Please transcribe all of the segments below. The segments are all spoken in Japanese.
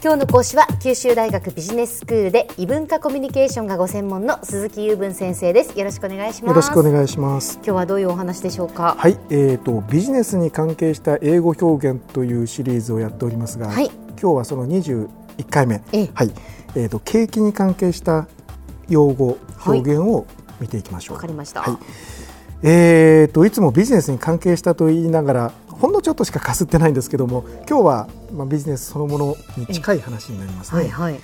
今日の講師は九州大学ビジネススクールで異文化コミュニケーションがご専門の鈴木雄文先生です。よろしくお願いします。よろしくお願いします。今日はどういうお話でしょうか？はい、えーとビジネスに関係した英語表現というシリーズをやっておりますが、はい。今日はその21回目、ええ。はい、えーと景気に関係した用語はい表現を見ていきましょう。わかりました、はい。えーといつもビジネスに関係したと言いながらほんのちょっとしかかすってないんですけども今日はまあビジネスそのものに近い話になりますね。はいはい。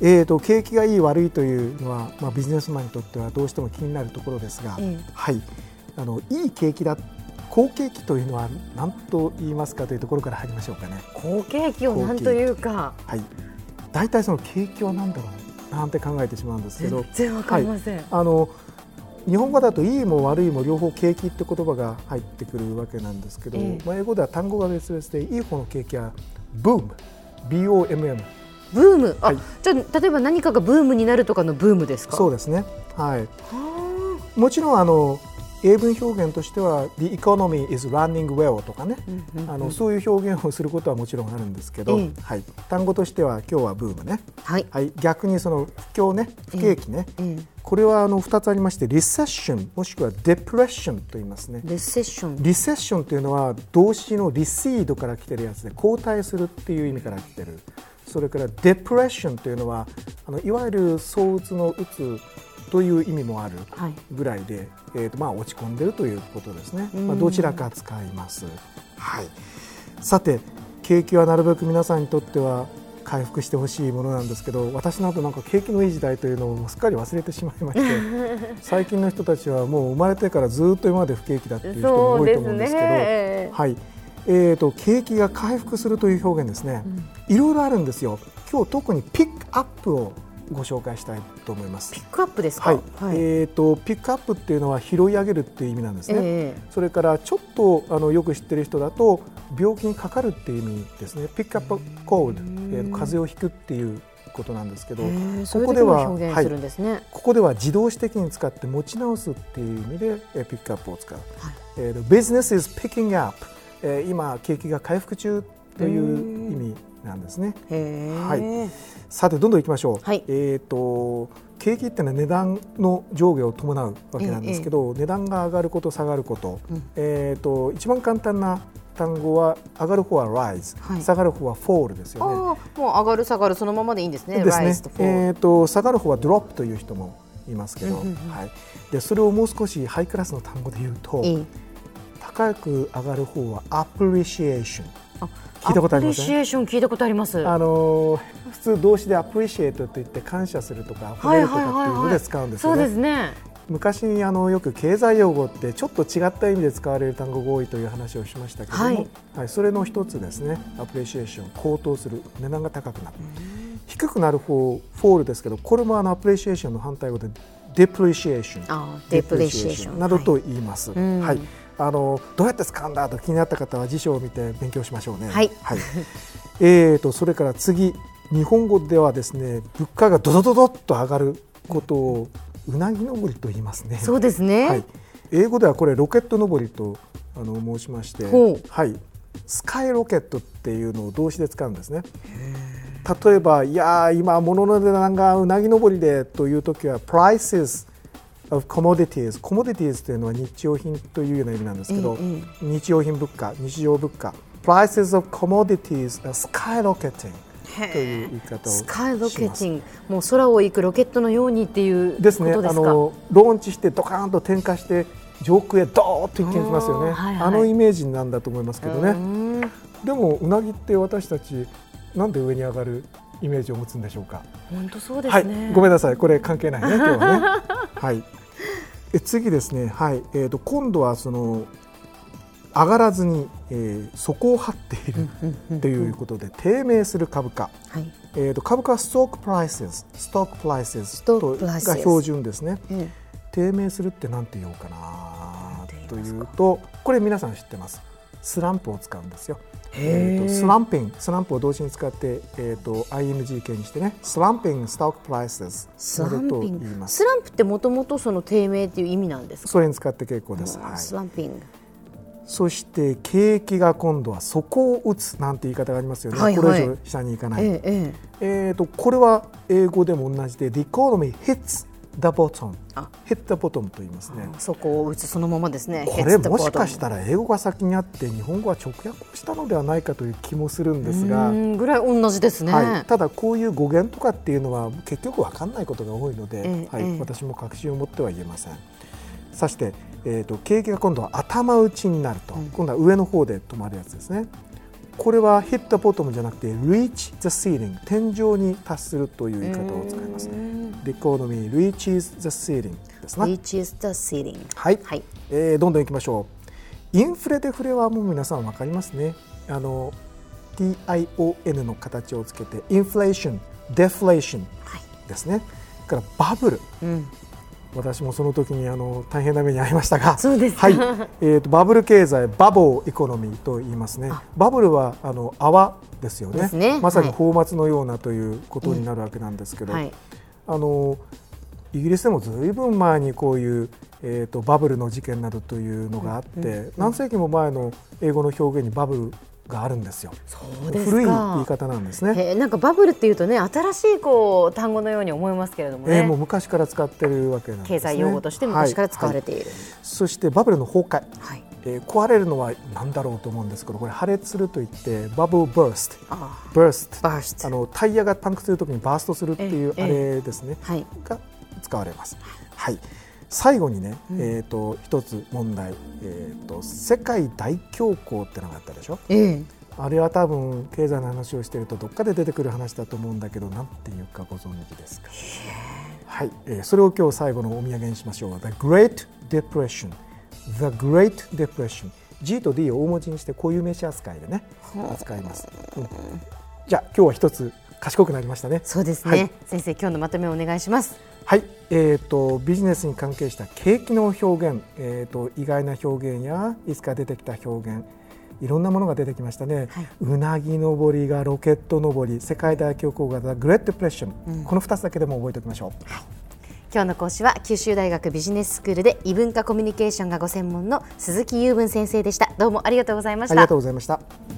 えー、と景気がいい悪いというのは、まあ、ビジネスマンにとってはどうしても気になるところですが、ええ。はい、あのいい景気だ好景気というのは何と言いますかというところから入りましょうかね。好景気を何というか。はい、大体その景気は何だろうなんて考えてしまうんですけど。全然わかりません、あの日本語だといいも悪いも両方景気って言葉が入ってくるわけなんですけど、ええ。まあ、英語では単語が別々でいい方の景気はブーム。BOMM ブーム？あ、はい。じゃあ例えば何かがブームになるとかのブームですか？そうですね。はい。はもちろんあの英文表現としては The economy is running well とかね、うんうんうん。あのそういう表現をすることはもちろんあるんですけど、ええ。はい、単語としては今日はブームね、あはい、はい、逆にその不況ね不景気ね、ええこれはあの2つありましてリセッションもしくはデプレッションと言いますね。レセッションリセッションというのは動詞のリシードから来てるやつで後退するっていう意味から来てる。それからデプレッションというのはあのいわゆる躁うつのうつという意味もあるはい。ぐらいで、えーとまあ、落ち込んでるということですね、うん。まあ、どちらか使います、はい、さて景気はなるべく皆さんにとっては回復してほしいものなんですけど私などなんか景気のいい時代というのをすっかり忘れてしまいまして 最近の人たちはもう生まれてからずっと今まで不景気だっていう人も多いと思うんですけどね。はい。えー、と景気が回復するという表現ですね、いろいろあるんですよ。今日特にピックアップをご紹介したいと思います。ピックアップですか？はい、えー、とピックアップっていうのは拾い上げるっていう意味なんですね、ええ。それからちょっとあのよく知ってる人だと病気にかかるっていう意味ですね。ピックアップコール、えー、風邪をひくっていうことなんですけどここではも表現するんですね、ここでは自動詞的に使って持ち直すっていう意味で、えーピックアップを使う、はい。えー、business is picking up、えー、今景気が回復中という意味なんですね。はい。さてどんどんいきましょう、はい。えっ、と景気ってのは値段の上下を伴うわけなんですけど、値段が上がること下がること、うん。えっ、と一番簡単な単語は上がる方は rise、はい。下がる方は fall ですよね。もう上がる下がるそのままでいいんですね。ですね。えー、と下がる方は drop という人もいますけど、うんうんうん。はい、でそれをもう少しハイクラスの単語で言うと、いい高く上がる方は appreciation あ聞いたことありません？アプリシエーション聞いたことあります。あのー普通動詞で appreciate と言って感謝するとか褒めるとかっていうので使うんですよね。そうですね昔あのよく経済用語ってちょっと違った意味で使われる単語が多いという話をしましたけども、はい。はいそれの一つですね。 appreciation 高騰する値段が高くなる、低くなる方 fall ですけどこれもあの appreciation の反対語で depreciation あ depreciation。などと言います、はい。あのどうやって使うんだと気になった方は辞書を見て勉強しましょうね。はい。えーとそれから次。日本語ではですね物価がドドドドッと上がることをうなぎ登りと言いますね。そうですね、はい、英語ではこれロケット登りとあの申しましてはい、スカイロケットっていうのを動詞で使うんですね。例えば、いやー今物の値段がうなぎ登りでという時は prices of commodities commodities というのは日用品というような意味なんですけど、ええ。日用品物価日常物価。prices of commodities are skyrocketing という言い方をスカイロケティング。もう空を行くロケットのようにっていうことですねですかあのローンチしてドカーンと点火して上空へドーッと一気に来ますよね。はいはい。あのイメージなんだと思いますけどうねん。でもうなぎって私たちなんで上に上がるイメージを持つんでしょうか？本当そうではいすね、ごめんなさい。これ関係ないね今日はね。はい。え次ですね。はい。えーと今度はその上がらずに、えー底を張っているということで低迷する株価。はい。えー、と株価はストックプライセス。ストックプライセストッとが標準ですね。うん低迷するって何て言おうかな？というとこれ皆さん知ってます。スランプを使うんですよ。えーとスランピン。グスランプを動詞に使って、えー、と ING 形にしてね。スランピングストックプライセス。スランとピングスランプってもともとその低迷っていう意味なんですか、それに使って結構です、はい、スランピン。グそして景気が今度は底を打つなんて言い方がありますよね、はいはい。これ以上下に行かない、ええええ。ー、とこれは英語でも同じで The economy hits the bottom あ。hit the bottom と言いますね。えそこを打つそのままですね。これもしかしたら英語が先にあって日本語は直訳をしたのではないかという気もするんですが、うんぐらい同じですね、はい、ただこういう語源とかっていうのは結局分かんないことが多いので、はい。ええ。ええ私も確信を持っては言えません。そして、えー、と景気が今度は頭打ちになると、うん。今度は上の方で止まるやつですね。これは hit the bottom じゃなくて reach the ceiling 天井に達するという言い方を使います。うん The economy reaches the ceiling ですね Reaches the ceiling はい、はい。えーどんどんいきましょう。インフレデフレはもう皆さん分かりますね。あの TION の形をつけてインフレーションデフレーションはい。ですね。それからバブル。うん私もその時にあの大変な目に遭いましたがそうですか。はい。えー、とバブル経済バボーエコノミーと言いますね。あ。バブルはあの泡ですよね。ね。まさにはい。泡沫のようなということになるわけなんですけど、はい。あのイギリスでもずいぶん前にこういう、えー、とバブルの事件などというのがあって、何世紀も前の英語の表現にバブルがあるんですよ。そうですか。古い言い方なんですね。なんかバブルっていうとね新しいこう単語のように思いますけれどもね、えーもう昔から使ってるわけなんですね。経済用語として昔から使われて、ている、はい。そしてバブルの崩壊、はい。えー壊れるのは何だろうと思うんですけどこれ破裂するといってバブルバーストあバー。ストバーストあのタイヤがパンクするときにバーストするっていうあええれですね、はい。が使われます。はい。最後にね、うんえっ、と一つ問題、えっ、と世界大恐慌ってのがあったでしょ？ええあれは多分経済の話をしているとどっかで出てくる話だと思うんだけど、なんていうかご存知ですか？はい、えーそれを今日最後のお土産にしましょう。The Great Depression。The Great Depression。G と D を大文字にして固有名詞扱いでね扱います。うんじゃあ今日は一つ賢くなりましたね。そうですね、はい。先生今日のまとめをお願いします。はい、えー、とビジネスに関係した景気の表現、えー、と意外な表現やいつか出てきた表現いろんなものが出てきましたね、はい。うなぎ登りがロケット登り世界大恐慌が The Great Depression、うん。この2つだけでも覚えておきましょう。今日の講師は九州大学ビジネススクールで異文化コミュニケーションがご専門の鈴木雄文先生でした。どうもありがとうございました。ありがとうございました。